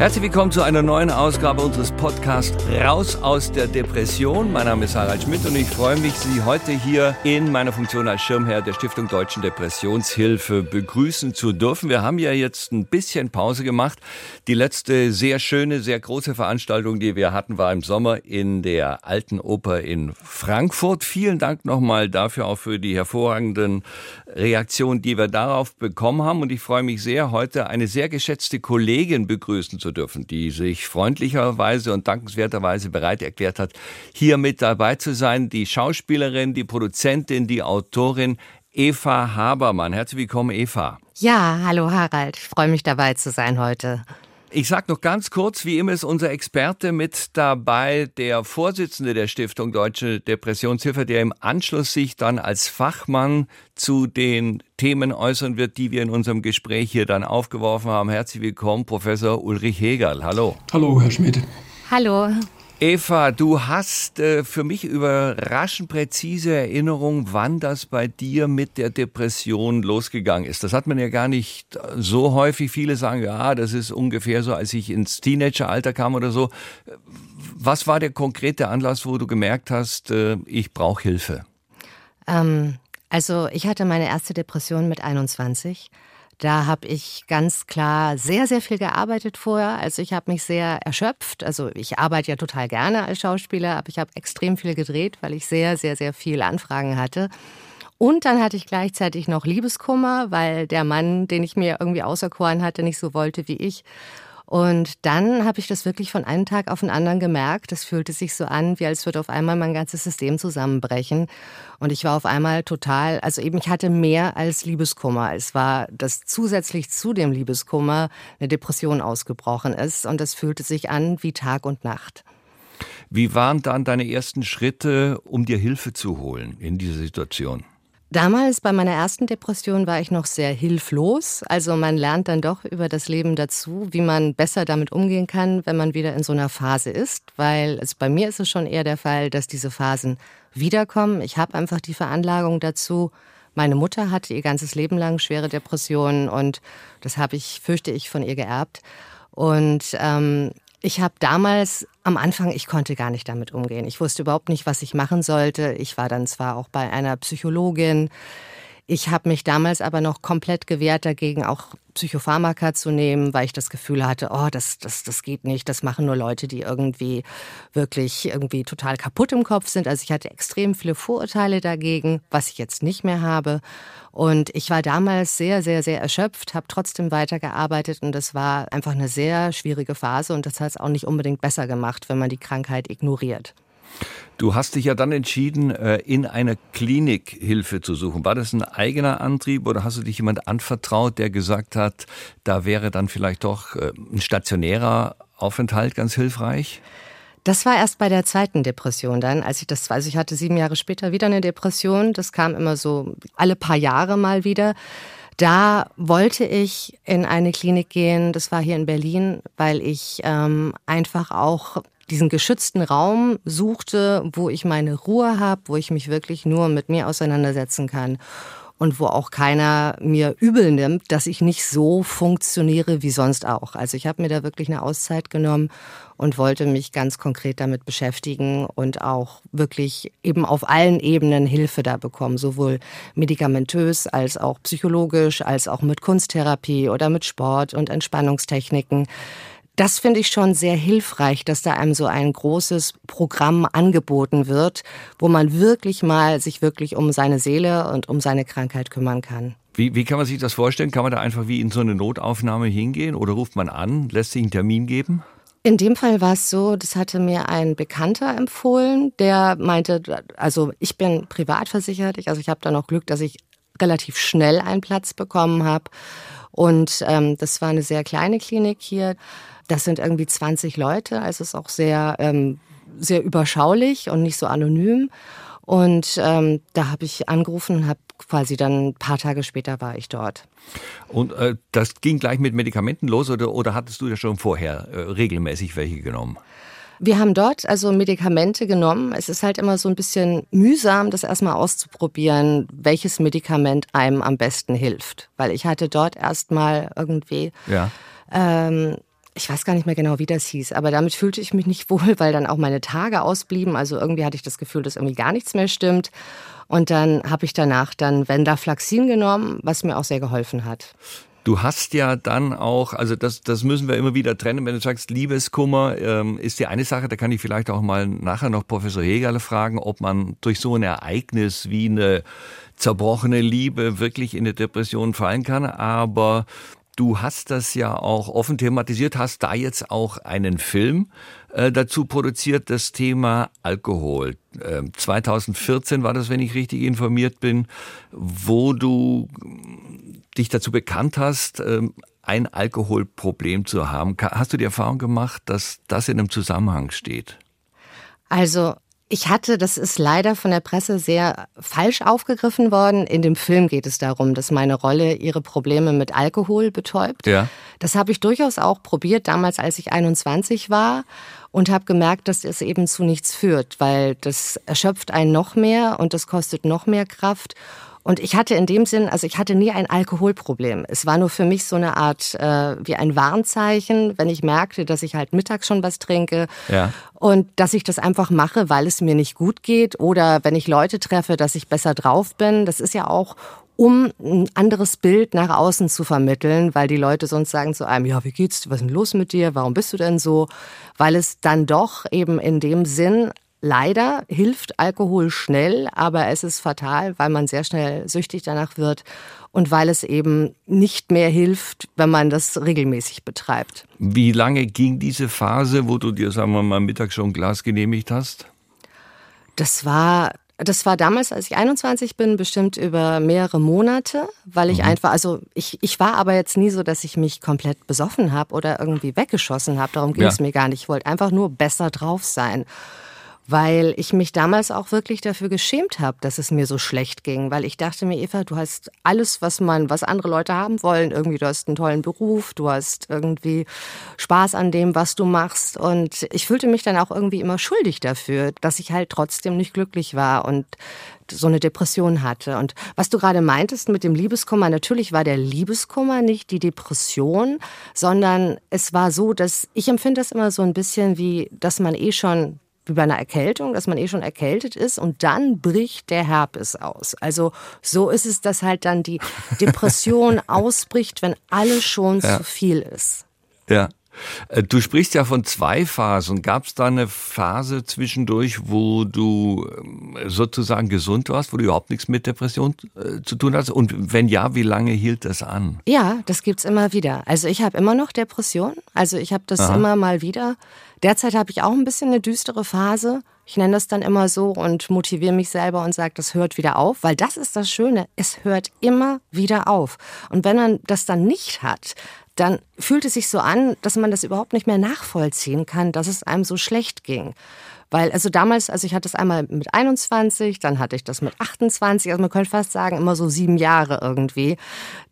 Herzlich willkommen zu einer neuen Ausgabe unseres Podcasts Raus aus der Depression. Mein Name ist Harald Schmidt und ich freue mich, Sie heute hier in meiner Funktion als Schirmherr der Stiftung Deutschen Depressionshilfe begrüßen zu dürfen. Wir haben ja jetzt ein bisschen Pause gemacht. Die letzte sehr schöne, sehr große Veranstaltung, die wir hatten, war im Sommer in der Alten Oper in Frankfurt. Vielen Dank nochmal dafür, auch für die hervorragenden Reaktionen, die wir darauf bekommen haben. Und ich freue mich sehr, heute eine sehr geschätzte Kollegin begrüßen zu dürfen, die sich freundlicherweise und dankenswerterweise bereit erklärt hat, hier mit dabei zu sein. Die Schauspielerin, die Produzentin, die Autorin Eva Habermann. Herzlich willkommen, Eva. Ja, hallo Harald. Ich freue mich dabei zu sein heute. Ich sage noch ganz kurz, wie immer ist unser Experte mit dabei, der Vorsitzende der Stiftung Deutsche Depressionshilfe, der im Anschluss sich dann als Fachmann zu den Themen äußern wird, die wir in unserem Gespräch hier dann aufgeworfen haben. Herzlich willkommen, Professor Ulrich Hegerl. Hallo. Hallo, Herr Schmidt. Hallo. Eva, du hast äh, für mich überraschend präzise Erinnerung, wann das bei dir mit der Depression losgegangen ist. Das hat man ja gar nicht so häufig. Viele sagen, ja, das ist ungefähr so, als ich ins Teenageralter kam oder so. Was war der konkrete Anlass, wo du gemerkt hast, äh, ich brauche Hilfe? Ähm, also ich hatte meine erste Depression mit 21. Da habe ich ganz klar sehr, sehr viel gearbeitet vorher. Also ich habe mich sehr erschöpft. Also ich arbeite ja total gerne als Schauspieler, aber ich habe extrem viel gedreht, weil ich sehr, sehr, sehr viel Anfragen hatte. Und dann hatte ich gleichzeitig noch Liebeskummer, weil der Mann, den ich mir irgendwie auserkoren hatte, nicht so wollte wie ich. Und dann habe ich das wirklich von einem Tag auf den anderen gemerkt. Das fühlte sich so an, wie als würde auf einmal mein ganzes System zusammenbrechen. Und ich war auf einmal total, also eben ich hatte mehr als Liebeskummer. Es war, dass zusätzlich zu dem Liebeskummer eine Depression ausgebrochen ist. Und das fühlte sich an wie Tag und Nacht. Wie waren dann deine ersten Schritte, um dir Hilfe zu holen in dieser Situation? Damals bei meiner ersten Depression war ich noch sehr hilflos. Also man lernt dann doch über das Leben dazu, wie man besser damit umgehen kann, wenn man wieder in so einer Phase ist. Weil also bei mir ist es schon eher der Fall, dass diese Phasen wiederkommen. Ich habe einfach die Veranlagung dazu. Meine Mutter hatte ihr ganzes Leben lang schwere Depressionen und das habe ich, fürchte ich, von ihr geerbt. Und ähm, ich habe damals am Anfang, ich konnte gar nicht damit umgehen. Ich wusste überhaupt nicht, was ich machen sollte. Ich war dann zwar auch bei einer Psychologin. Ich habe mich damals aber noch komplett gewehrt dagegen, auch Psychopharmaka zu nehmen, weil ich das Gefühl hatte, oh, das, das, das geht nicht, das machen nur Leute, die irgendwie wirklich irgendwie total kaputt im Kopf sind. Also ich hatte extrem viele Vorurteile dagegen, was ich jetzt nicht mehr habe. Und ich war damals sehr, sehr, sehr erschöpft, habe trotzdem weitergearbeitet und das war einfach eine sehr schwierige Phase und das hat es auch nicht unbedingt besser gemacht, wenn man die Krankheit ignoriert. Du hast dich ja dann entschieden, äh, in einer Klinik Hilfe zu suchen. War das ein eigener Antrieb oder hast du dich jemand anvertraut, der gesagt hat, da wäre dann vielleicht doch äh, ein stationärer Aufenthalt ganz hilfreich? Das war erst bei der zweiten Depression dann, als ich das, also ich hatte sieben Jahre später wieder eine Depression. Das kam immer so alle paar Jahre mal wieder. Da wollte ich in eine Klinik gehen, das war hier in Berlin, weil ich ähm, einfach auch diesen geschützten Raum suchte, wo ich meine Ruhe habe, wo ich mich wirklich nur mit mir auseinandersetzen kann und wo auch keiner mir übel nimmt, dass ich nicht so funktioniere wie sonst auch. Also ich habe mir da wirklich eine Auszeit genommen und wollte mich ganz konkret damit beschäftigen und auch wirklich eben auf allen Ebenen Hilfe da bekommen, sowohl medikamentös als auch psychologisch, als auch mit Kunsttherapie oder mit Sport und Entspannungstechniken das finde ich schon sehr hilfreich, dass da einem so ein großes Programm angeboten wird, wo man wirklich mal sich wirklich um seine Seele und um seine Krankheit kümmern kann. Wie, wie kann man sich das vorstellen? Kann man da einfach wie in so eine Notaufnahme hingehen oder ruft man an, lässt sich einen Termin geben? In dem Fall war es so, das hatte mir ein Bekannter empfohlen, der meinte, also ich bin privat versichert, also ich habe da noch Glück, dass ich relativ schnell einen Platz bekommen habe. Und ähm, das war eine sehr kleine Klinik hier. Das sind irgendwie 20 Leute, also es ist auch sehr, ähm, sehr überschaulich und nicht so anonym. Und ähm, da habe ich angerufen und habe quasi dann ein paar Tage später war ich dort. Und äh, das ging gleich mit Medikamenten los oder, oder hattest du ja schon vorher äh, regelmäßig welche genommen? Wir haben dort also Medikamente genommen. Es ist halt immer so ein bisschen mühsam, das erstmal auszuprobieren, welches Medikament einem am besten hilft. Weil ich hatte dort erstmal irgendwie ja. ähm, ich weiß gar nicht mehr genau, wie das hieß, aber damit fühlte ich mich nicht wohl, weil dann auch meine Tage ausblieben. Also irgendwie hatte ich das Gefühl, dass irgendwie gar nichts mehr stimmt. Und dann habe ich danach dann Vendaflaxin genommen, was mir auch sehr geholfen hat. Du hast ja dann auch, also das, das müssen wir immer wieder trennen, wenn du sagst, Liebeskummer ähm, ist die eine Sache, da kann ich vielleicht auch mal nachher noch Professor Hegerle fragen, ob man durch so ein Ereignis wie eine zerbrochene Liebe wirklich in eine Depression fallen kann. Aber Du hast das ja auch offen thematisiert, hast da jetzt auch einen Film äh, dazu produziert, das Thema Alkohol. Äh, 2014 war das, wenn ich richtig informiert bin, wo du dich dazu bekannt hast, äh, ein Alkoholproblem zu haben. Hast du die Erfahrung gemacht, dass das in einem Zusammenhang steht? Also ich hatte, das ist leider von der Presse sehr falsch aufgegriffen worden. In dem Film geht es darum, dass meine Rolle ihre Probleme mit Alkohol betäubt. Ja. Das habe ich durchaus auch probiert, damals als ich 21 war und habe gemerkt, dass es eben zu nichts führt, weil das erschöpft einen noch mehr und das kostet noch mehr Kraft. Und ich hatte in dem Sinn, also ich hatte nie ein Alkoholproblem. Es war nur für mich so eine Art äh, wie ein Warnzeichen, wenn ich merkte, dass ich halt mittags schon was trinke ja. und dass ich das einfach mache, weil es mir nicht gut geht oder wenn ich Leute treffe, dass ich besser drauf bin. Das ist ja auch um ein anderes Bild nach außen zu vermitteln, weil die Leute sonst sagen zu einem, ja, wie geht's, was ist denn los mit dir, warum bist du denn so? Weil es dann doch eben in dem Sinn Leider hilft Alkohol schnell, aber es ist fatal, weil man sehr schnell süchtig danach wird und weil es eben nicht mehr hilft, wenn man das regelmäßig betreibt. Wie lange ging diese Phase, wo du dir, sagen wir mal, mittags schon ein Glas genehmigt hast? Das war das war damals, als ich 21 bin, bestimmt über mehrere Monate, weil ich mhm. einfach, also ich, ich war aber jetzt nie so, dass ich mich komplett besoffen habe oder irgendwie weggeschossen habe. Darum ging es mir gar nicht. Ich wollte einfach nur besser drauf sein weil ich mich damals auch wirklich dafür geschämt habe, dass es mir so schlecht ging, weil ich dachte mir, Eva, du hast alles, was man, was andere Leute haben wollen, irgendwie du hast einen tollen Beruf, du hast irgendwie Spaß an dem, was du machst. Und ich fühlte mich dann auch irgendwie immer schuldig dafür, dass ich halt trotzdem nicht glücklich war und so eine Depression hatte. Und was du gerade meintest mit dem Liebeskummer, natürlich war der Liebeskummer nicht die Depression, sondern es war so, dass ich empfinde das immer so ein bisschen wie, dass man eh schon wie bei einer Erkältung, dass man eh schon erkältet ist und dann bricht der Herpes aus. Also so ist es, dass halt dann die Depression ausbricht, wenn alles schon ja. zu viel ist. Ja. Äh, du sprichst ja von zwei Phasen. Gab es da eine Phase zwischendurch, wo du ähm, sozusagen gesund warst, wo du überhaupt nichts mit Depression äh, zu tun hast? Und wenn ja, wie lange hielt das an? Ja, das gibt's immer wieder. Also ich habe immer noch Depression. Also ich habe das Aha. immer mal wieder. Derzeit habe ich auch ein bisschen eine düstere Phase. Ich nenne das dann immer so und motiviere mich selber und sage, das hört wieder auf, weil das ist das Schöne. Es hört immer wieder auf. Und wenn man das dann nicht hat, dann fühlt es sich so an, dass man das überhaupt nicht mehr nachvollziehen kann, dass es einem so schlecht ging. Weil, also damals, also ich hatte es einmal mit 21, dann hatte ich das mit 28, also man könnte fast sagen, immer so sieben Jahre irgendwie,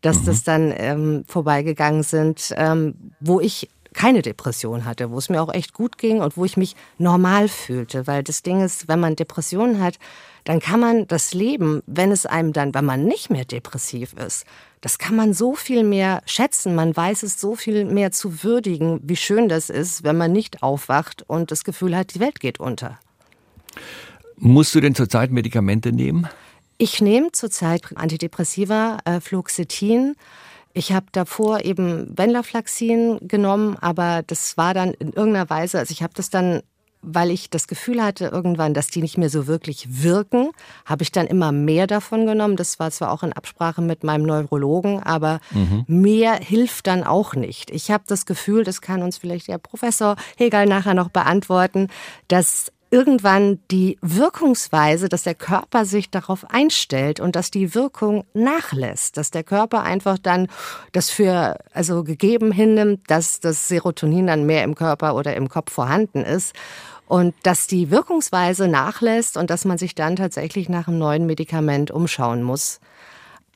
dass mhm. das dann ähm, vorbeigegangen sind, ähm, wo ich keine Depression hatte, wo es mir auch echt gut ging und wo ich mich normal fühlte. Weil das Ding ist, wenn man Depressionen hat, dann kann man das Leben, wenn es einem dann, wenn man nicht mehr depressiv ist, das kann man so viel mehr schätzen. Man weiß es so viel mehr zu würdigen, wie schön das ist, wenn man nicht aufwacht und das Gefühl hat, die Welt geht unter. Musst du denn zurzeit Medikamente nehmen? Ich nehme zurzeit Antidepressiva, äh, Fluoxetin. Ich habe davor eben Venlafaxin genommen, aber das war dann in irgendeiner Weise, also ich habe das dann weil ich das Gefühl hatte irgendwann, dass die nicht mehr so wirklich wirken, habe ich dann immer mehr davon genommen. Das war zwar auch in Absprache mit meinem Neurologen, aber mhm. mehr hilft dann auch nicht. Ich habe das Gefühl, das kann uns vielleicht der Professor Hegel nachher noch beantworten, dass irgendwann die Wirkungsweise, dass der Körper sich darauf einstellt und dass die Wirkung nachlässt, dass der Körper einfach dann das für also gegeben hinnimmt, dass das Serotonin dann mehr im Körper oder im Kopf vorhanden ist und dass die Wirkungsweise nachlässt und dass man sich dann tatsächlich nach einem neuen Medikament umschauen muss.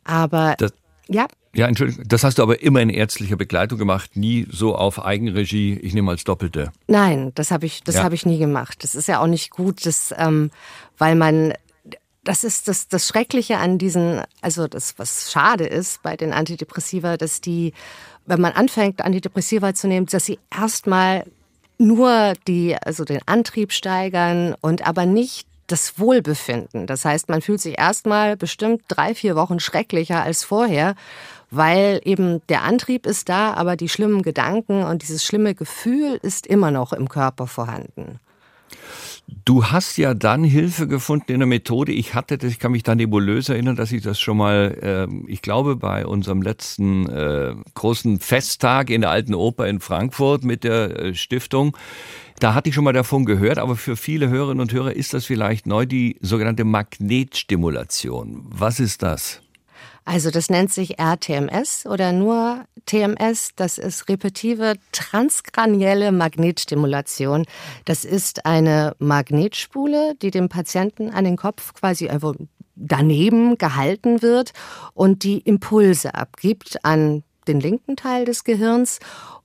Aber das, ja. Ja, Entschuldigung, das hast du aber immer in ärztlicher Begleitung gemacht, nie so auf Eigenregie, ich nehme als Doppelte. Nein, das habe ich, das ja. habe ich nie gemacht. Das ist ja auch nicht gut, das, ähm, weil man das ist das, das Schreckliche an diesen, also das, was schade ist bei den Antidepressiva, dass die wenn man anfängt, Antidepressiva zu nehmen, dass sie erstmal nur die, also den Antrieb steigern und aber nicht das Wohlbefinden. Das heißt, man fühlt sich erstmal bestimmt drei, vier Wochen schrecklicher als vorher, weil eben der Antrieb ist da, aber die schlimmen Gedanken und dieses schlimme Gefühl ist immer noch im Körper vorhanden. Du hast ja dann Hilfe gefunden in der Methode. Ich hatte das, ich kann mich da nebulös erinnern, dass ich das schon mal, äh, ich glaube, bei unserem letzten äh, großen Festtag in der Alten Oper in Frankfurt mit der äh, Stiftung, da hatte ich schon mal davon gehört, aber für viele Hörerinnen und Hörer ist das vielleicht neu, die sogenannte Magnetstimulation. Was ist das? Also das nennt sich RTMS oder nur TMS. Das ist repetive transkranielle Magnetstimulation. Das ist eine Magnetspule, die dem Patienten an den Kopf quasi einfach daneben gehalten wird und die Impulse abgibt an den linken Teil des Gehirns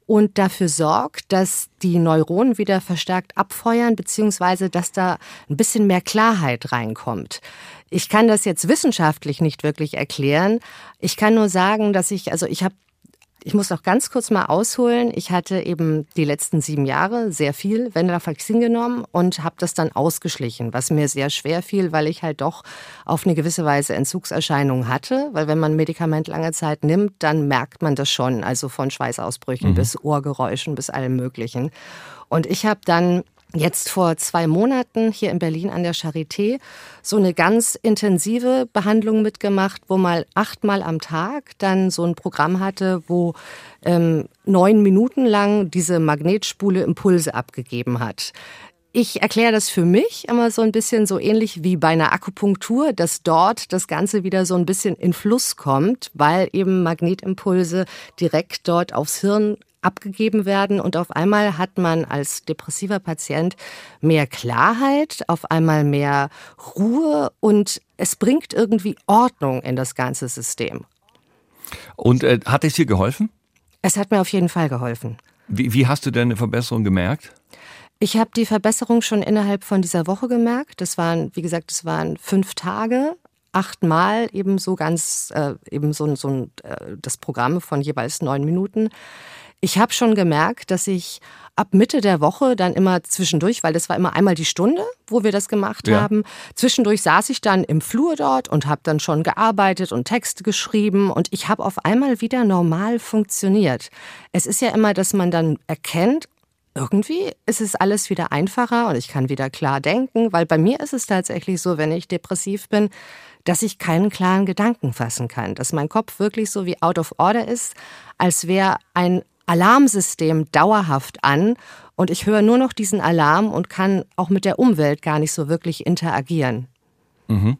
und dafür sorgt, dass die Neuronen wieder verstärkt abfeuern, beziehungsweise dass da ein bisschen mehr Klarheit reinkommt. Ich kann das jetzt wissenschaftlich nicht wirklich erklären. Ich kann nur sagen, dass ich, also ich habe ich muss noch ganz kurz mal ausholen. Ich hatte eben die letzten sieben Jahre sehr viel Venlafaxin genommen und habe das dann ausgeschlichen, was mir sehr schwer fiel, weil ich halt doch auf eine gewisse Weise Entzugserscheinungen hatte. Weil wenn man ein Medikament lange Zeit nimmt, dann merkt man das schon. Also von Schweißausbrüchen mhm. bis Ohrgeräuschen bis allem Möglichen. Und ich habe dann jetzt vor zwei Monaten hier in Berlin an der Charité so eine ganz intensive Behandlung mitgemacht, wo mal achtmal am Tag dann so ein Programm hatte, wo ähm, neun Minuten lang diese Magnetspule Impulse abgegeben hat. Ich erkläre das für mich immer so ein bisschen so ähnlich wie bei einer Akupunktur, dass dort das Ganze wieder so ein bisschen in Fluss kommt, weil eben Magnetimpulse direkt dort aufs Hirn abgegeben werden und auf einmal hat man als depressiver Patient mehr Klarheit, auf einmal mehr Ruhe und es bringt irgendwie Ordnung in das ganze System. Und äh, hat es dir geholfen? Es hat mir auf jeden Fall geholfen. Wie, wie hast du denn eine Verbesserung gemerkt? Ich habe die Verbesserung schon innerhalb von dieser Woche gemerkt. Das waren, wie gesagt, das waren fünf Tage, achtmal eben so ganz, äh, eben so, so äh, das Programm von jeweils neun Minuten. Ich habe schon gemerkt, dass ich ab Mitte der Woche dann immer zwischendurch, weil das war immer einmal die Stunde, wo wir das gemacht ja. haben. Zwischendurch saß ich dann im Flur dort und habe dann schon gearbeitet und Texte geschrieben und ich habe auf einmal wieder normal funktioniert. Es ist ja immer, dass man dann erkennt, irgendwie ist es alles wieder einfacher und ich kann wieder klar denken, weil bei mir ist es tatsächlich so, wenn ich depressiv bin, dass ich keinen klaren Gedanken fassen kann, dass mein Kopf wirklich so wie out of order ist, als wäre ein Alarmsystem dauerhaft an und ich höre nur noch diesen Alarm und kann auch mit der Umwelt gar nicht so wirklich interagieren. Mhm.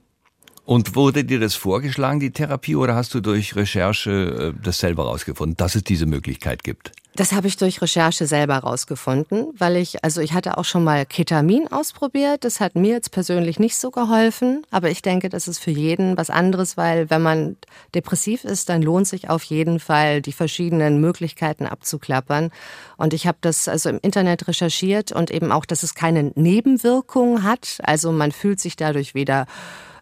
Und wurde dir das vorgeschlagen, die Therapie, oder hast du durch Recherche äh, das selber rausgefunden, dass es diese Möglichkeit gibt? Das habe ich durch Recherche selber rausgefunden, weil ich, also ich hatte auch schon mal Ketamin ausprobiert. Das hat mir jetzt persönlich nicht so geholfen, aber ich denke, das ist für jeden was anderes, weil wenn man depressiv ist, dann lohnt sich auf jeden Fall, die verschiedenen Möglichkeiten abzuklappern. Und ich habe das also im Internet recherchiert und eben auch, dass es keine Nebenwirkungen hat. Also man fühlt sich dadurch weder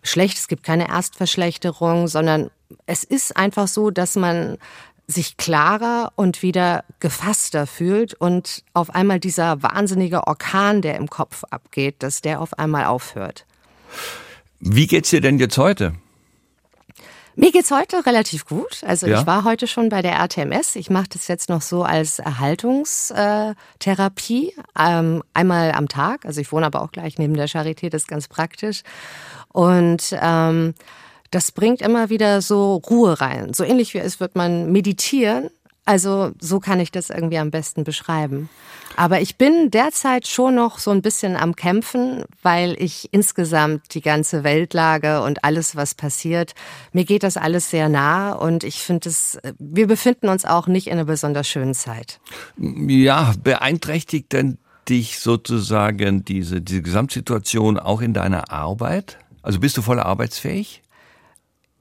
schlecht, es gibt keine Erstverschlechterung, sondern es ist einfach so, dass man sich klarer und wieder gefasster fühlt und auf einmal dieser wahnsinnige Orkan, der im Kopf abgeht, dass der auf einmal aufhört. Wie geht's dir denn jetzt heute? Mir geht's heute relativ gut. Also ja? ich war heute schon bei der RTMS. Ich mache das jetzt noch so als Erhaltungstherapie ähm, einmal am Tag. Also ich wohne aber auch gleich neben der Charité, das ist ganz praktisch. Und ähm, das bringt immer wieder so Ruhe rein. So ähnlich wie es wird man meditieren. Also so kann ich das irgendwie am besten beschreiben. Aber ich bin derzeit schon noch so ein bisschen am Kämpfen, weil ich insgesamt die ganze Weltlage und alles, was passiert, mir geht das alles sehr nah und ich finde es, wir befinden uns auch nicht in einer besonders schönen Zeit. Ja, beeinträchtigt denn dich sozusagen diese, diese Gesamtsituation auch in deiner Arbeit? Also bist du voll arbeitsfähig?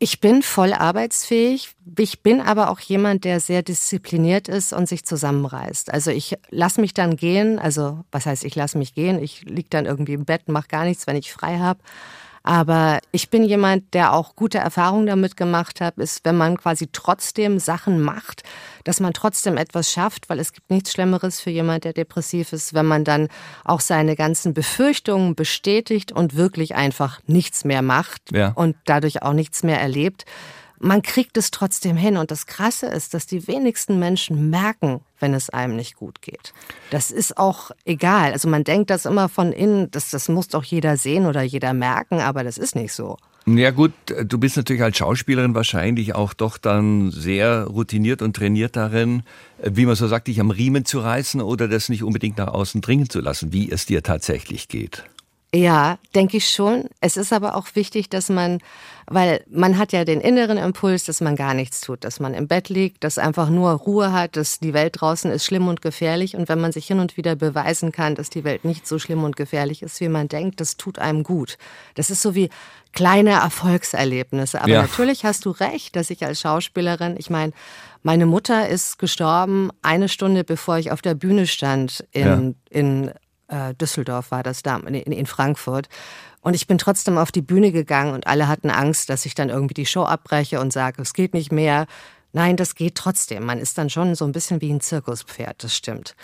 Ich bin voll arbeitsfähig. Ich bin aber auch jemand, der sehr diszipliniert ist und sich zusammenreißt. Also ich lasse mich dann gehen. Also was heißt, ich lasse mich gehen? Ich liege dann irgendwie im Bett, mache gar nichts, wenn ich frei habe. Aber ich bin jemand, der auch gute Erfahrungen damit gemacht hat, ist, wenn man quasi trotzdem Sachen macht, dass man trotzdem etwas schafft, weil es gibt nichts Schlimmeres für jemand, der depressiv ist, wenn man dann auch seine ganzen Befürchtungen bestätigt und wirklich einfach nichts mehr macht ja. und dadurch auch nichts mehr erlebt man kriegt es trotzdem hin. Und das Krasse ist, dass die wenigsten Menschen merken, wenn es einem nicht gut geht. Das ist auch egal. Also man denkt das immer von innen, das, das muss doch jeder sehen oder jeder merken, aber das ist nicht so. Ja gut, du bist natürlich als Schauspielerin wahrscheinlich auch doch dann sehr routiniert und trainiert darin, wie man so sagt, dich am Riemen zu reißen oder das nicht unbedingt nach außen dringen zu lassen, wie es dir tatsächlich geht. Ja, denke ich schon. Es ist aber auch wichtig, dass man, weil man hat ja den inneren Impuls, dass man gar nichts tut, dass man im Bett liegt, dass einfach nur Ruhe hat, dass die Welt draußen ist schlimm und gefährlich. Und wenn man sich hin und wieder beweisen kann, dass die Welt nicht so schlimm und gefährlich ist, wie man denkt, das tut einem gut. Das ist so wie kleine Erfolgserlebnisse. Aber ja. natürlich hast du recht, dass ich als Schauspielerin, ich meine, meine Mutter ist gestorben eine Stunde bevor ich auf der Bühne stand in, ja. in äh, Düsseldorf war das da, in, in Frankfurt. Und ich bin trotzdem auf die Bühne gegangen und alle hatten Angst, dass ich dann irgendwie die Show abbreche und sage, es geht nicht mehr. Nein, das geht trotzdem. Man ist dann schon so ein bisschen wie ein Zirkuspferd, das stimmt.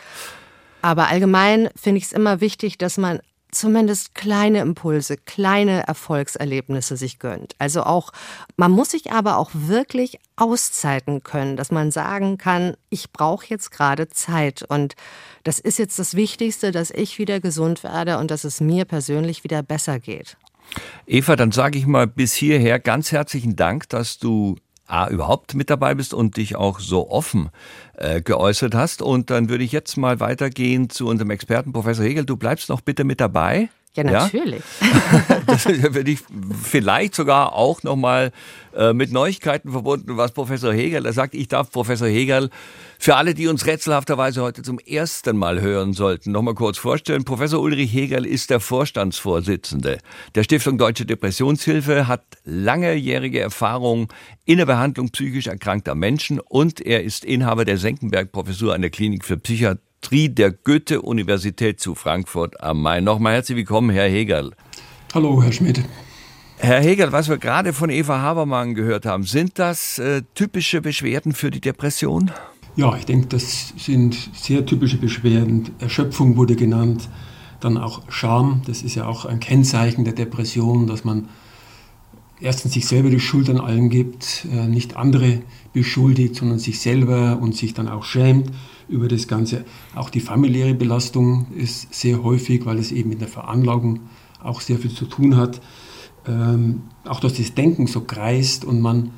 Aber allgemein finde ich es immer wichtig, dass man zumindest kleine Impulse, kleine Erfolgserlebnisse sich gönnt. Also auch, man muss sich aber auch wirklich Auszeiten können, dass man sagen kann, ich brauche jetzt gerade Zeit und das ist jetzt das Wichtigste, dass ich wieder gesund werde und dass es mir persönlich wieder besser geht. Eva, dann sage ich mal bis hierher ganz herzlichen Dank, dass du A, überhaupt mit dabei bist und dich auch so offen äh, geäußert hast. Und dann würde ich jetzt mal weitergehen zu unserem Experten, Professor Hegel. Du bleibst noch bitte mit dabei. Ja, natürlich. Ja? das würde ich vielleicht sogar auch nochmal äh, mit Neuigkeiten verbunden, was Professor Hegel sagt. Ich darf Professor Hegel für alle, die uns rätselhafterweise heute zum ersten Mal hören sollten, nochmal kurz vorstellen. Professor Ulrich Hegel ist der Vorstandsvorsitzende der Stiftung Deutsche Depressionshilfe, hat langjährige Erfahrung in der Behandlung psychisch erkrankter Menschen und er ist Inhaber der Senckenberg-Professur an der Klinik für Psychiatrie der Goethe-Universität zu Frankfurt am Main. Nochmal herzlich willkommen, Herr Hegel. Hallo, Herr Schmidt. Herr Hegel, was wir gerade von Eva Habermann gehört haben, sind das äh, typische Beschwerden für die Depression? Ja, ich denke, das sind sehr typische Beschwerden. Erschöpfung wurde genannt, dann auch Scham. Das ist ja auch ein Kennzeichen der Depression, dass man erstens sich selber die Schuld an allem gibt, äh, nicht andere beschuldigt, sondern sich selber und sich dann auch schämt über das Ganze. Auch die familiäre Belastung ist sehr häufig, weil es eben mit der Veranlagung auch sehr viel zu tun hat. Ähm, auch dass das Denken so kreist und man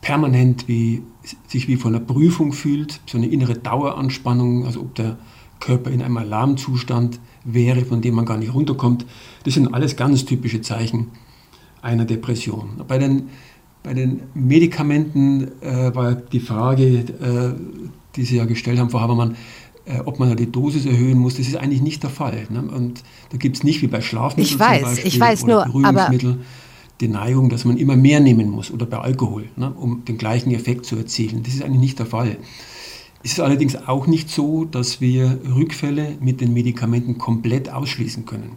permanent wie, sich wie von einer Prüfung fühlt, so eine innere Daueranspannung, also ob der Körper in einem Alarmzustand wäre, von dem man gar nicht runterkommt. Das sind alles ganz typische Zeichen einer Depression. Bei den, bei den Medikamenten äh, war die Frage, äh, die Sie ja gestellt haben, Frau Habermann, ob man die Dosis erhöhen muss, das ist eigentlich nicht der Fall. Ne? Und da gibt es nicht wie bei Schlafmitteln ich weiß, Beispiel, ich weiß oder nur, Beruhigungsmittel die Neigung, dass man immer mehr nehmen muss oder bei Alkohol, ne, um den gleichen Effekt zu erzielen. Das ist eigentlich nicht der Fall. Es ist allerdings auch nicht so, dass wir Rückfälle mit den Medikamenten komplett ausschließen können.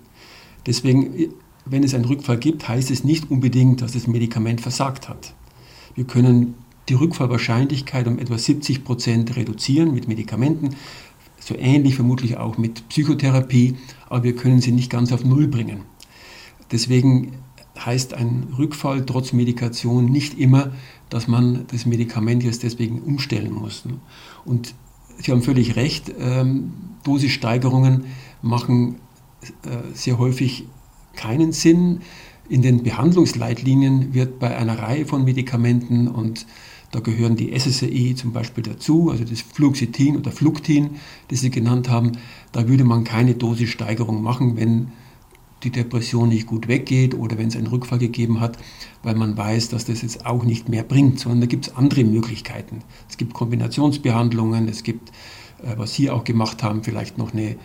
Deswegen, wenn es einen Rückfall gibt, heißt es nicht unbedingt, dass das Medikament versagt hat. Wir können die Rückfallwahrscheinlichkeit um etwa 70 Prozent reduzieren mit Medikamenten, so ähnlich vermutlich auch mit Psychotherapie, aber wir können sie nicht ganz auf Null bringen. Deswegen heißt ein Rückfall trotz Medikation nicht immer, dass man das Medikament jetzt deswegen umstellen muss. Und Sie haben völlig recht, ähm, Dosissteigerungen machen äh, sehr häufig keinen Sinn. In den Behandlungsleitlinien wird bei einer Reihe von Medikamenten und da gehören die SSRI zum Beispiel dazu, also das Fluoxetin oder Fluktin, das Sie genannt haben. Da würde man keine Dosissteigerung machen, wenn die Depression nicht gut weggeht oder wenn es einen Rückfall gegeben hat, weil man weiß, dass das jetzt auch nicht mehr bringt, sondern da gibt es andere Möglichkeiten. Es gibt Kombinationsbehandlungen, es gibt, äh, was Sie auch gemacht haben, vielleicht noch eine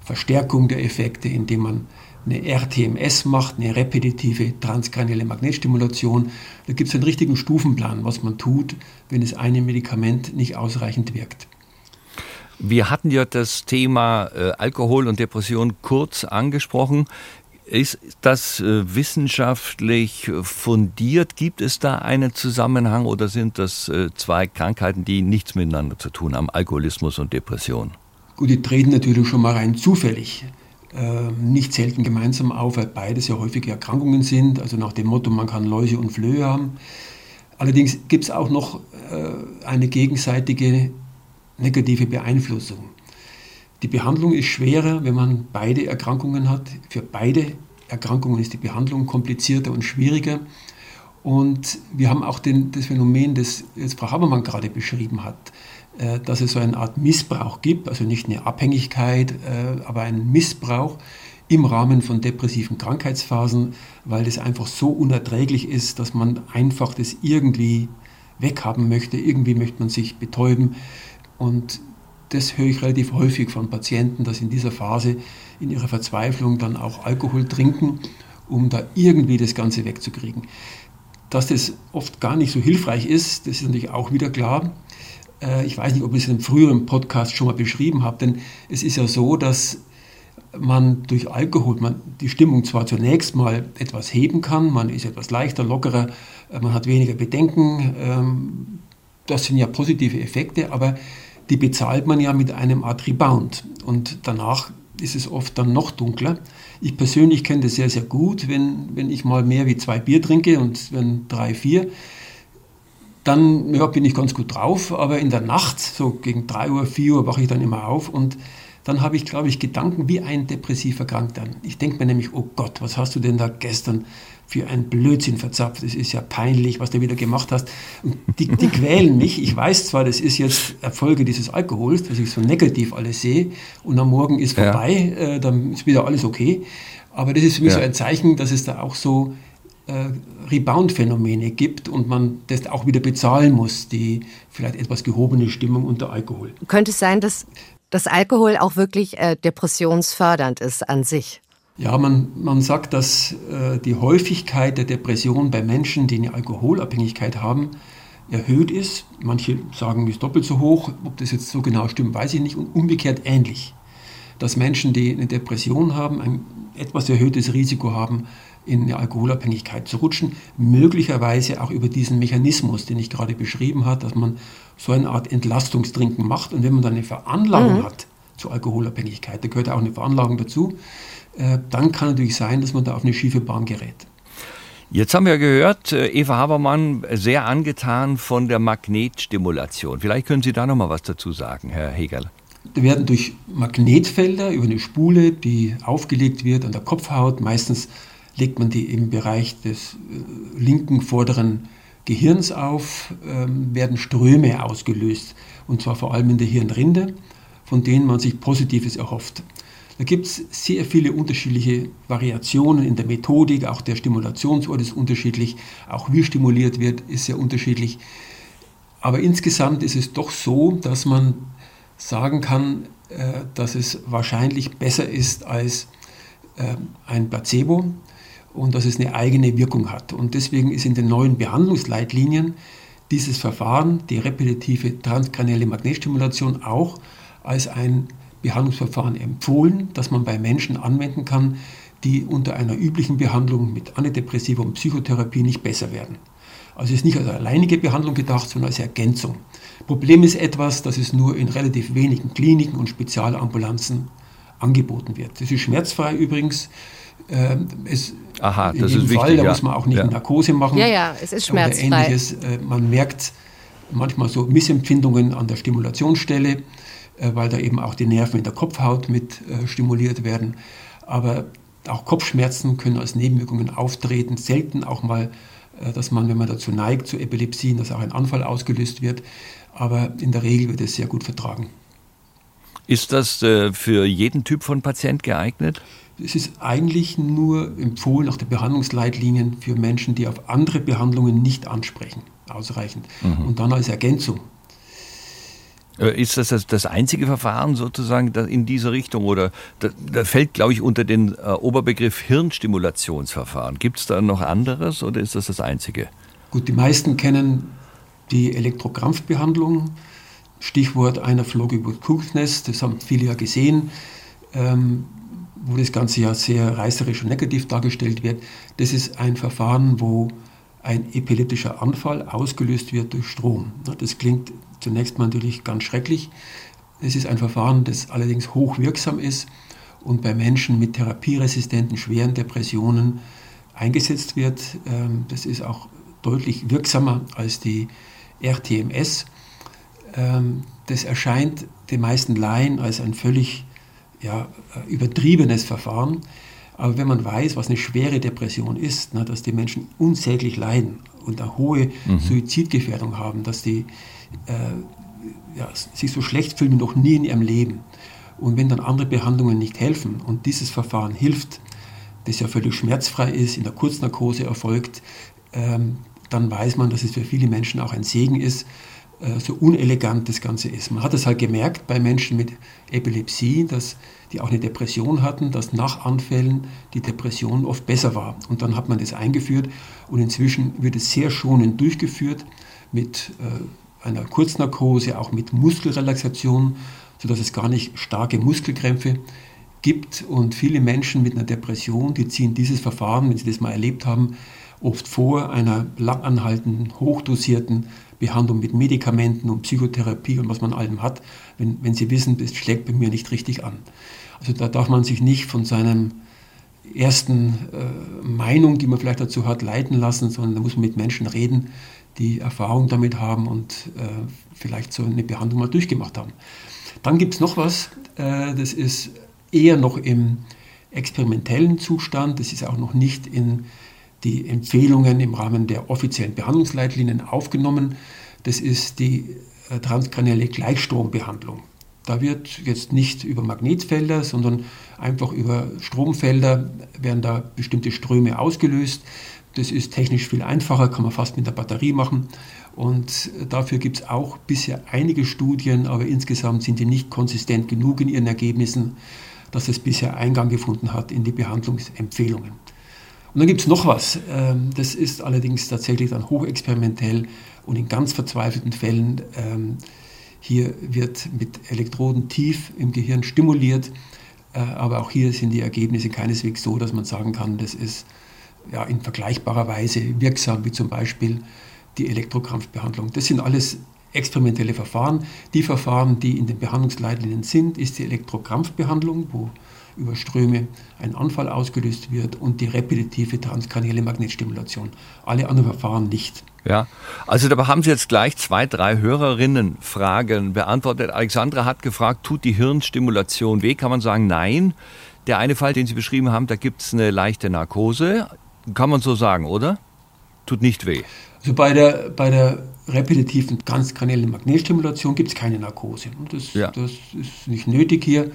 Verstärkung der Effekte, indem man eine RTMS macht, eine repetitive transkranielle Magnetstimulation. Da gibt es einen richtigen Stufenplan, was man tut, wenn es ein Medikament nicht ausreichend wirkt. Wir hatten ja das Thema äh, Alkohol und Depression kurz angesprochen. Ist das äh, wissenschaftlich fundiert? Gibt es da einen Zusammenhang oder sind das äh, zwei Krankheiten, die nichts miteinander zu tun haben, Alkoholismus und Depression? Gut, die treten natürlich schon mal rein zufällig äh, nicht selten gemeinsam auf, weil beides ja häufige Erkrankungen sind, also nach dem Motto, man kann Läuse und Flöhe haben. Allerdings gibt es auch noch äh, eine gegenseitige negative Beeinflussung. Die Behandlung ist schwerer, wenn man beide Erkrankungen hat. Für beide Erkrankungen ist die Behandlung komplizierter und schwieriger. Und wir haben auch den, das Phänomen, das jetzt Frau Habermann gerade beschrieben hat, äh, dass es so eine Art Missbrauch gibt, also nicht eine Abhängigkeit, äh, aber einen Missbrauch im Rahmen von depressiven Krankheitsphasen, weil das einfach so unerträglich ist, dass man einfach das irgendwie weghaben möchte. Irgendwie möchte man sich betäuben. Und das höre ich relativ häufig von Patienten, dass in dieser Phase, in ihrer Verzweiflung, dann auch Alkohol trinken, um da irgendwie das Ganze wegzukriegen. Dass das oft gar nicht so hilfreich ist, das ist natürlich auch wieder klar. Äh, ich weiß nicht, ob ich es in einem früheren Podcast schon mal beschrieben habe, denn es ist ja so, dass man durch Alkohol man die Stimmung zwar zunächst mal etwas heben kann, man ist etwas leichter, lockerer, äh, man hat weniger Bedenken, ähm, das sind ja positive Effekte, aber die bezahlt man ja mit einem Art Rebound und danach ist es oft dann noch dunkler. Ich persönlich kenne das sehr, sehr gut, wenn, wenn ich mal mehr wie zwei Bier trinke und wenn drei, vier, dann ja, bin ich ganz gut drauf, aber in der Nacht, so gegen 3 Uhr, 4 Uhr, wache ich dann immer auf und dann habe ich, glaube ich, Gedanken wie ein depressiver Erkrankter. Ich denke mir nämlich, oh Gott, was hast du denn da gestern für ein Blödsinn verzapft? Das ist ja peinlich, was du wieder gemacht hast. Und die, die quälen mich. Ich weiß zwar, das ist jetzt Erfolge dieses Alkohols, dass ich so negativ alles sehe und am Morgen ist vorbei, ja. äh, dann ist wieder alles okay. Aber das ist für mich ja. so ein Zeichen, dass es da auch so Rebound-Phänomene gibt und man das auch wieder bezahlen muss, die vielleicht etwas gehobene Stimmung unter Alkohol. Könnte es sein, dass das Alkohol auch wirklich äh, depressionsfördernd ist an sich? Ja, man, man sagt, dass äh, die Häufigkeit der Depression bei Menschen, die eine Alkoholabhängigkeit haben, erhöht ist. Manche sagen, es ist doppelt so hoch. Ob das jetzt so genau stimmt, weiß ich nicht. Und umgekehrt ähnlich. Dass Menschen, die eine Depression haben, ein etwas erhöhtes Risiko haben, in eine Alkoholabhängigkeit zu rutschen, möglicherweise auch über diesen Mechanismus, den ich gerade beschrieben habe, dass man so eine Art Entlastungstrinken macht und wenn man dann eine Veranlagung mhm. hat zur Alkoholabhängigkeit, da gehört auch eine Veranlagung dazu, äh, dann kann natürlich sein, dass man da auf eine schiefe Bahn gerät. Jetzt haben wir gehört, äh, Eva Habermann sehr angetan von der Magnetstimulation. Vielleicht können Sie da noch mal was dazu sagen, Herr Hegel. Da werden durch Magnetfelder über eine Spule, die aufgelegt wird an der Kopfhaut, meistens legt man die im Bereich des äh, linken vorderen Gehirns auf, ähm, werden Ströme ausgelöst, und zwar vor allem in der Hirnrinde, von denen man sich Positives erhofft. Da gibt es sehr viele unterschiedliche Variationen in der Methodik, auch der Stimulationsort ist unterschiedlich, auch wie stimuliert wird, ist sehr unterschiedlich. Aber insgesamt ist es doch so, dass man sagen kann, äh, dass es wahrscheinlich besser ist als äh, ein Placebo und dass es eine eigene Wirkung hat. Und deswegen ist in den neuen Behandlungsleitlinien dieses Verfahren, die repetitive transkranielle Magnetstimulation, auch als ein Behandlungsverfahren empfohlen, das man bei Menschen anwenden kann, die unter einer üblichen Behandlung mit Antidepressiva und Psychotherapie nicht besser werden. Also es ist nicht als alleinige Behandlung gedacht, sondern als Ergänzung. Problem ist etwas, dass es nur in relativ wenigen Kliniken und Spezialambulanzen angeboten wird. Das ist schmerzfrei übrigens. Ähm, es, Aha, das in ist Fall, wichtig, da ja. muss man auch nicht ja. Narkose machen. Ja, ja, es ist schmerzfrei. Oder ähnliches. Äh, man merkt manchmal so Missempfindungen an der Stimulationsstelle, äh, weil da eben auch die Nerven in der Kopfhaut mit äh, stimuliert werden. Aber auch Kopfschmerzen können als Nebenwirkungen auftreten, selten auch mal dass man, wenn man dazu neigt, zu Epilepsien, dass auch ein Anfall ausgelöst wird. Aber in der Regel wird es sehr gut vertragen. Ist das äh, für jeden Typ von Patient geeignet? Es ist eigentlich nur empfohlen nach den Behandlungsleitlinien für Menschen, die auf andere Behandlungen nicht ansprechen, ausreichend. Mhm. Und dann als Ergänzung. Äh, ist das, das das einzige Verfahren sozusagen in diese Richtung? Oder da, da fällt, glaube ich, unter den äh, Oberbegriff Hirnstimulationsverfahren. Gibt es da noch anderes oder ist das das einzige? Gut, die meisten kennen die Elektrokrampfbehandlung. Stichwort einer Floge with Cookness, das haben viele ja gesehen. Ähm, wo das Ganze ja sehr reißerisch und negativ dargestellt wird, das ist ein Verfahren, wo ein epileptischer Anfall ausgelöst wird durch Strom. Das klingt zunächst mal natürlich ganz schrecklich. Es ist ein Verfahren, das allerdings hochwirksam ist und bei Menschen mit therapieresistenten schweren Depressionen eingesetzt wird. Ähm, das ist auch deutlich wirksamer als die RTMS. Ähm, das erscheint den meisten Laien als ein völlig ja, übertriebenes Verfahren. Aber wenn man weiß, was eine schwere Depression ist, ne, dass die Menschen unsäglich leiden und eine hohe mhm. Suizidgefährdung haben, dass die äh, ja, sich so schlecht fühlen wie noch nie in ihrem Leben. Und wenn dann andere Behandlungen nicht helfen und dieses Verfahren hilft, das ja völlig schmerzfrei ist, in der Kurznarkose erfolgt, ähm, dann weiß man, dass es für viele Menschen auch ein Segen ist, äh, so unelegant das Ganze ist. Man hat es halt gemerkt bei Menschen mit Epilepsie, dass die auch eine Depression hatten, dass nach Anfällen die Depression oft besser war. Und dann hat man das eingeführt und inzwischen wird es sehr schonend durchgeführt mit äh, einer Kurznarkose, auch mit Muskelrelaxation, sodass es gar nicht starke Muskelkrämpfe gibt. Und viele Menschen mit einer Depression, die ziehen dieses Verfahren, wenn sie das mal erlebt haben, oft vor einer langanhaltenden, hochdosierten Behandlung mit Medikamenten und Psychotherapie und was man allem hat, wenn, wenn sie wissen, das schlägt bei mir nicht richtig an. Also da darf man sich nicht von seinem ersten äh, Meinung, die man vielleicht dazu hat, leiten lassen, sondern da muss man mit Menschen reden, die Erfahrung damit haben und äh, vielleicht so eine Behandlung mal durchgemacht haben. Dann gibt es noch was, äh, das ist eher noch im experimentellen Zustand, das ist auch noch nicht in die Empfehlungen im Rahmen der offiziellen Behandlungsleitlinien aufgenommen. Das ist die äh, transkranielle Gleichstrombehandlung. Da wird jetzt nicht über Magnetfelder, sondern einfach über Stromfelder werden da bestimmte Ströme ausgelöst. Das ist technisch viel einfacher, kann man fast mit der Batterie machen. Und dafür gibt es auch bisher einige Studien, aber insgesamt sind die nicht konsistent genug in ihren Ergebnissen, dass es bisher Eingang gefunden hat in die Behandlungsempfehlungen. Und dann gibt es noch was. Ähm, das ist allerdings tatsächlich dann hochexperimentell und in ganz verzweifelten Fällen. Ähm, hier wird mit Elektroden tief im Gehirn stimuliert, äh, aber auch hier sind die Ergebnisse keineswegs so, dass man sagen kann, das ist ja, in vergleichbarer Weise wirksam, wie zum Beispiel die Elektrokrampfbehandlung. Das sind alles experimentelle Verfahren. Die Verfahren, die in den Behandlungsleitlinien sind, ist die Elektrokrampfbehandlung, wo über Ströme ein Anfall ausgelöst wird und die repetitive transkranielle Magnetstimulation. Alle anderen Verfahren nicht. Ja, also dabei haben Sie jetzt gleich zwei, drei Hörerinnen-Fragen beantwortet. Alexandra hat gefragt, tut die Hirnstimulation weh? Kann man sagen, nein. Der eine Fall, den Sie beschrieben haben, da gibt es eine leichte Narkose. Kann man so sagen, oder? Tut nicht weh. Also bei der, bei der repetitiven transkraniellen Magnetstimulation gibt es keine Narkose. Das, ja. das ist nicht nötig hier.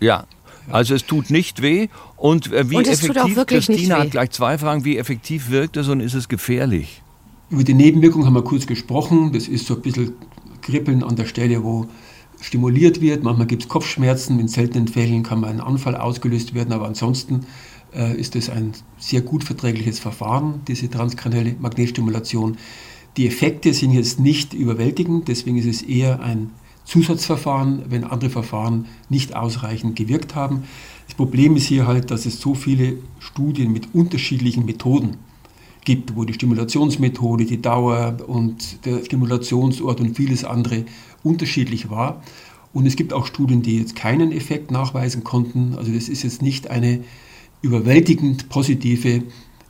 Ja, also es tut nicht weh. Und äh, wie und effektiv, Christina hat gleich zwei Fragen, wie effektiv wirkt es und ist es gefährlich? Über die Nebenwirkungen haben wir kurz gesprochen. Das ist so ein bisschen Kribbeln an der Stelle, wo stimuliert wird. Manchmal gibt es Kopfschmerzen. In seltenen Fällen kann mal ein Anfall ausgelöst werden. Aber ansonsten äh, ist es ein sehr gut verträgliches Verfahren, diese transkranielle Magnetstimulation. Die Effekte sind jetzt nicht überwältigend. Deswegen ist es eher ein Zusatzverfahren, wenn andere Verfahren nicht ausreichend gewirkt haben. Das Problem ist hier halt, dass es so viele Studien mit unterschiedlichen Methoden gibt, wo die Stimulationsmethode, die Dauer und der Stimulationsort und vieles andere unterschiedlich war. Und es gibt auch Studien, die jetzt keinen Effekt nachweisen konnten. Also das ist jetzt nicht eine überwältigend positive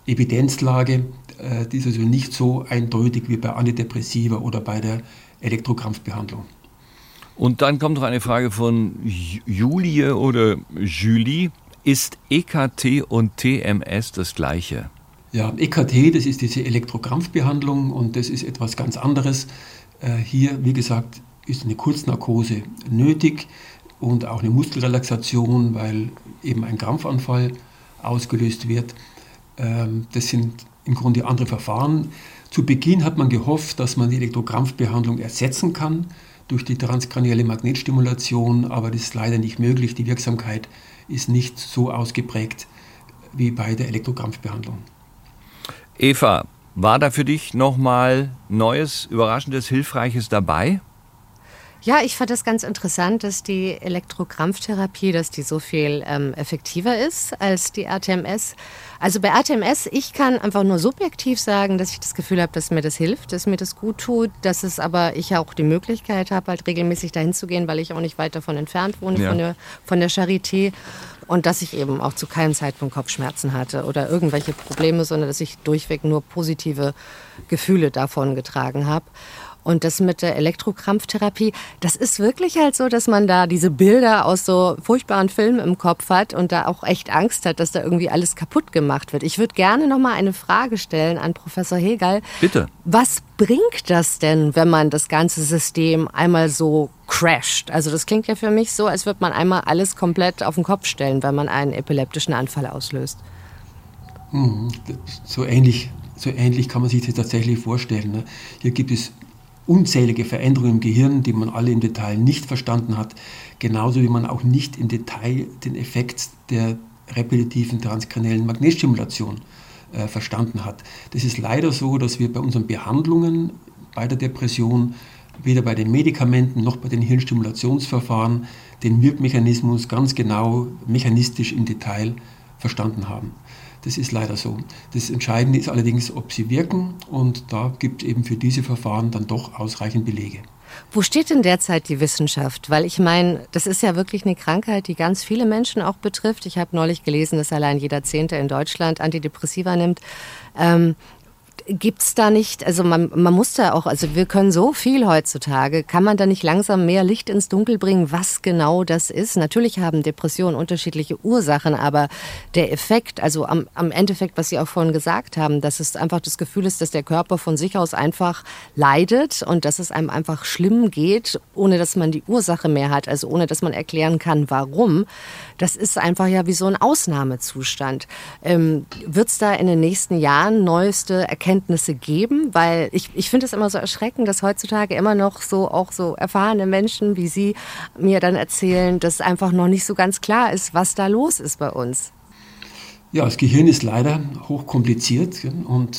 Evidenzlage. Äh, die ist also nicht so eindeutig wie bei Antidepressiva oder bei der Elektrokrampfbehandlung. Und dann kommt noch eine Frage von Julie oder Julie. Ist EKT und TMS das gleiche? Ja, EKT, das ist diese Elektrokrampfbehandlung und das ist etwas ganz anderes. Äh, hier, wie gesagt, ist eine Kurznarkose nötig und auch eine Muskelrelaxation, weil eben ein Krampfanfall ausgelöst wird. Ähm, das sind im Grunde andere Verfahren. Zu Beginn hat man gehofft, dass man die Elektrokrampfbehandlung ersetzen kann durch die transkranielle Magnetstimulation, aber das ist leider nicht möglich. Die Wirksamkeit ist nicht so ausgeprägt wie bei der Elektrokrampfbehandlung. Eva, war da für dich nochmal Neues, Überraschendes, Hilfreiches dabei? Ja, ich fand das ganz interessant, dass die Elektrokrampftherapie, dass die so viel ähm, effektiver ist als die RTMS. Also bei RTMS, ich kann einfach nur subjektiv sagen, dass ich das Gefühl habe, dass mir das hilft, dass mir das gut tut, dass es aber ich auch die Möglichkeit habe, halt regelmäßig dahin zu gehen, weil ich auch nicht weit davon entfernt wohne, ja. von, der, von der Charité. Und dass ich eben auch zu keinem Zeitpunkt Kopfschmerzen hatte oder irgendwelche Probleme, sondern dass ich durchweg nur positive Gefühle davon getragen habe. Und das mit der Elektrokrampftherapie, das ist wirklich halt so, dass man da diese Bilder aus so furchtbaren Filmen im Kopf hat und da auch echt Angst hat, dass da irgendwie alles kaputt gemacht wird. Ich würde gerne noch mal eine Frage stellen an Professor Hegel. Bitte. Was bringt das denn, wenn man das ganze System einmal so crasht? Also das klingt ja für mich so, als würde man einmal alles komplett auf den Kopf stellen, wenn man einen epileptischen Anfall auslöst. Hm, so ähnlich so ähnlich kann man sich das tatsächlich vorstellen. Ne? Hier gibt es unzählige Veränderungen im Gehirn, die man alle im Detail nicht verstanden hat, genauso wie man auch nicht im Detail den Effekt der repetitiven transkraniellen Magnetstimulation äh, verstanden hat. Das ist leider so, dass wir bei unseren Behandlungen bei der Depression weder bei den Medikamenten noch bei den Hirnstimulationsverfahren den Wirkmechanismus ganz genau mechanistisch im Detail verstanden haben. Das ist leider so. Das Entscheidende ist allerdings, ob sie wirken und da gibt es eben für diese Verfahren dann doch ausreichend Belege. Wo steht denn derzeit die Wissenschaft? Weil ich meine, das ist ja wirklich eine Krankheit, die ganz viele Menschen auch betrifft. Ich habe neulich gelesen, dass allein jeder Zehnte in Deutschland Antidepressiva nimmt. Ähm, Gibt es da nicht, also man, man muss da auch, also wir können so viel heutzutage, kann man da nicht langsam mehr Licht ins Dunkel bringen, was genau das ist? Natürlich haben Depressionen unterschiedliche Ursachen, aber der Effekt, also am, am Endeffekt, was Sie auch vorhin gesagt haben, dass es einfach das Gefühl ist, dass der Körper von sich aus einfach leidet und dass es einem einfach schlimm geht, ohne dass man die Ursache mehr hat, also ohne dass man erklären kann, warum. Das ist einfach ja wie so ein Ausnahmezustand. Ähm, Wird es da in den nächsten Jahren neueste Erkenntnisse Erkenntnisse geben? Weil ich, ich finde es immer so erschreckend, dass heutzutage immer noch so auch so erfahrene Menschen wie Sie mir dann erzählen, dass einfach noch nicht so ganz klar ist, was da los ist bei uns. Ja, das Gehirn ist leider hochkompliziert und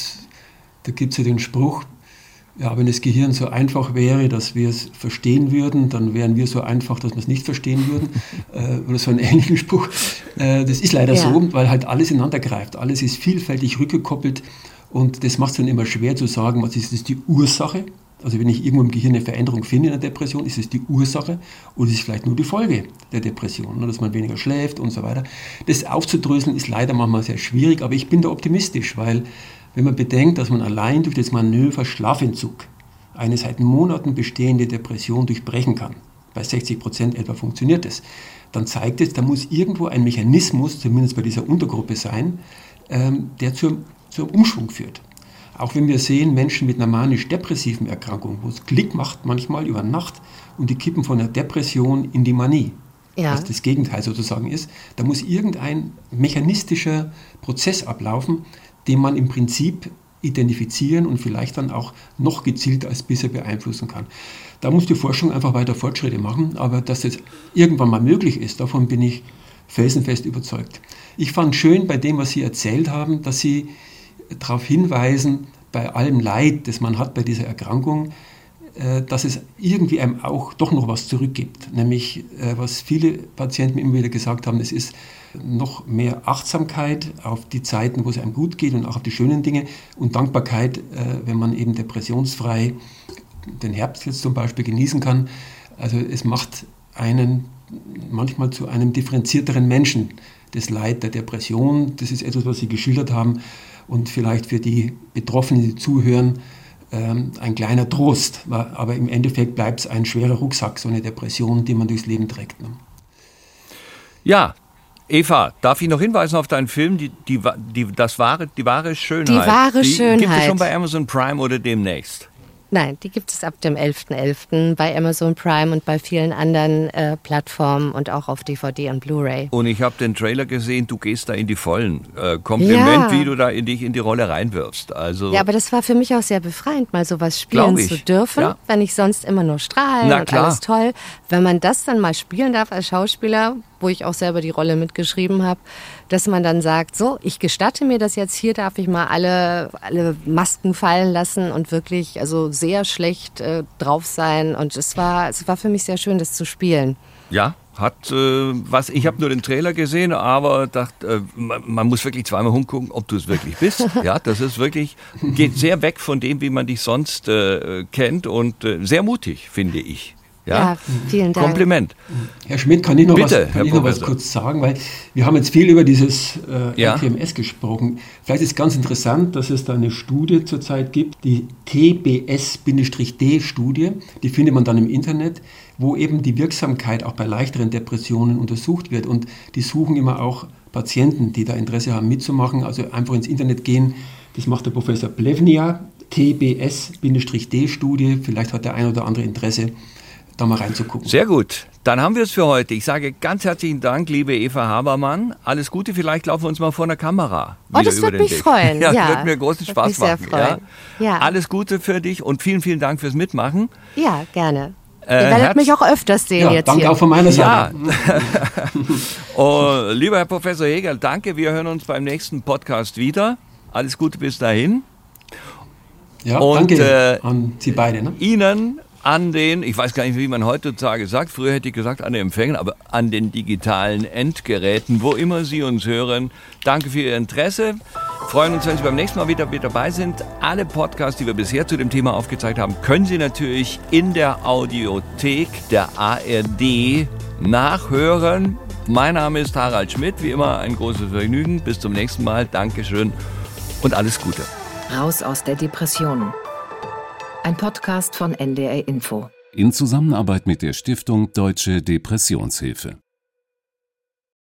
da gibt es ja den Spruch, ja, wenn das Gehirn so einfach wäre, dass wir es verstehen würden, dann wären wir so einfach, dass wir es nicht verstehen würden. äh, oder so einen ähnlichen Spruch. Äh, das ist leider ja. so, weil halt alles ineinander greift. Alles ist vielfältig rückgekoppelt und das macht es dann immer schwer zu sagen, was ist das die Ursache? Also wenn ich irgendwo im Gehirn eine Veränderung finde in der Depression, ist es die Ursache oder ist es vielleicht nur die Folge der Depression, ne, dass man weniger schläft und so weiter. Das aufzudröseln ist leider manchmal sehr schwierig, aber ich bin da optimistisch, weil wenn man bedenkt, dass man allein durch das Manöver Schlafentzug eine seit Monaten bestehende Depression durchbrechen kann, bei 60 Prozent etwa funktioniert das, dann zeigt es, da muss irgendwo ein Mechanismus, zumindest bei dieser Untergruppe sein, ähm, der zur zu einem Umschwung führt. Auch wenn wir sehen, Menschen mit einer manisch-depressiven Erkrankung, wo es Klick macht manchmal über Nacht und die kippen von der Depression in die Manie, ja. was das Gegenteil sozusagen ist, da muss irgendein mechanistischer Prozess ablaufen, den man im Prinzip identifizieren und vielleicht dann auch noch gezielter als bisher beeinflussen kann. Da muss die Forschung einfach weiter Fortschritte machen, aber dass es irgendwann mal möglich ist, davon bin ich felsenfest überzeugt. Ich fand schön bei dem, was Sie erzählt haben, dass Sie darauf hinweisen, bei allem Leid, das man hat bei dieser Erkrankung, äh, dass es irgendwie einem auch doch noch was zurückgibt. Nämlich, äh, was viele Patienten immer wieder gesagt haben, es ist noch mehr Achtsamkeit auf die Zeiten, wo es einem gut geht und auch auf die schönen Dinge und Dankbarkeit, äh, wenn man eben depressionsfrei den Herbst jetzt zum Beispiel genießen kann. Also es macht einen manchmal zu einem differenzierteren Menschen. Das Leid der Depression, das ist etwas, was Sie geschildert haben, und vielleicht für die Betroffenen, die zuhören, ähm, ein kleiner Trost. Aber im Endeffekt bleibt es ein schwerer Rucksack, so eine Depression, die man durchs Leben trägt. Ne? Ja, Eva, darf ich noch hinweisen auf deinen Film, die, die, die, das wahre, die wahre Schönheit? Die wahre Schönheit. Gibt es schon bei Amazon Prime oder demnächst? Nein, die gibt es ab dem 11.11. .11. bei Amazon Prime und bei vielen anderen äh, Plattformen und auch auf DVD und Blu-ray. Und ich habe den Trailer gesehen, du gehst da in die Vollen. Äh, Kompliment, ja. wie du da in dich in die Rolle reinwirfst. Also ja, aber das war für mich auch sehr befreiend, mal sowas spielen zu dürfen, ja. wenn ich sonst immer nur strahlen und alles toll. Wenn man das dann mal spielen darf als Schauspieler, wo ich auch selber die Rolle mitgeschrieben habe, dass man dann sagt, so, ich gestatte mir das jetzt, hier darf ich mal alle, alle Masken fallen lassen und wirklich also sehr schlecht äh, drauf sein. Und es war, es war für mich sehr schön, das zu spielen. Ja, hat äh, was, ich habe nur den Trailer gesehen, aber dachte, äh, man, man, muss wirklich zweimal hingucken, ob du es wirklich bist. ja, das ist wirklich, geht sehr weg von dem, wie man dich sonst äh, kennt und äh, sehr mutig, finde ich. Ja, ja vielen Dank. Kompliment. Herr Schmidt, kann ich noch, Bitte, was, kann ich noch was kurz sagen? Weil wir haben jetzt viel über dieses äh, ja. RTMS gesprochen. Vielleicht ist ganz interessant, dass es da eine Studie zurzeit gibt, die TBS-D-Studie, die findet man dann im Internet, wo eben die Wirksamkeit auch bei leichteren Depressionen untersucht wird. Und die suchen immer auch Patienten, die da Interesse haben mitzumachen. Also einfach ins Internet gehen. Das macht der Professor Plevnia, TBS-D-Studie. Vielleicht hat der ein oder andere Interesse da mal reinzugucken. Sehr gut. Dann haben wir es für heute. Ich sage ganz herzlichen Dank, liebe Eva Habermann. Alles Gute. Vielleicht laufen wir uns mal vor der Kamera. Oh, das würde mich Weg. freuen. Ja, ja, wird mir großen Spaß machen. Ja? ja. Alles Gute für dich und vielen, vielen Dank fürs Mitmachen. Ja, gerne. Äh, Ihr werdet Herz mich auch öfters sehen ja, jetzt danke hier. auch von meiner Seite. Ja. oh, lieber Herr Professor Hegel, danke. Wir hören uns beim nächsten Podcast wieder. Alles Gute bis dahin. Ja, und, danke äh, an Sie beide. Ne? Ihnen an den, ich weiß gar nicht, wie man heutzutage sagt, früher hätte ich gesagt an den Empfängern, aber an den digitalen Endgeräten, wo immer Sie uns hören. Danke für Ihr Interesse. Freuen uns, wenn Sie beim nächsten Mal wieder mit dabei sind. Alle Podcasts, die wir bisher zu dem Thema aufgezeigt haben, können Sie natürlich in der Audiothek der ARD nachhören. Mein Name ist Harald Schmidt, wie immer ein großes Vergnügen. Bis zum nächsten Mal. Dankeschön und alles Gute. Raus aus der Depression. Ein Podcast von NDR Info. In Zusammenarbeit mit der Stiftung Deutsche Depressionshilfe.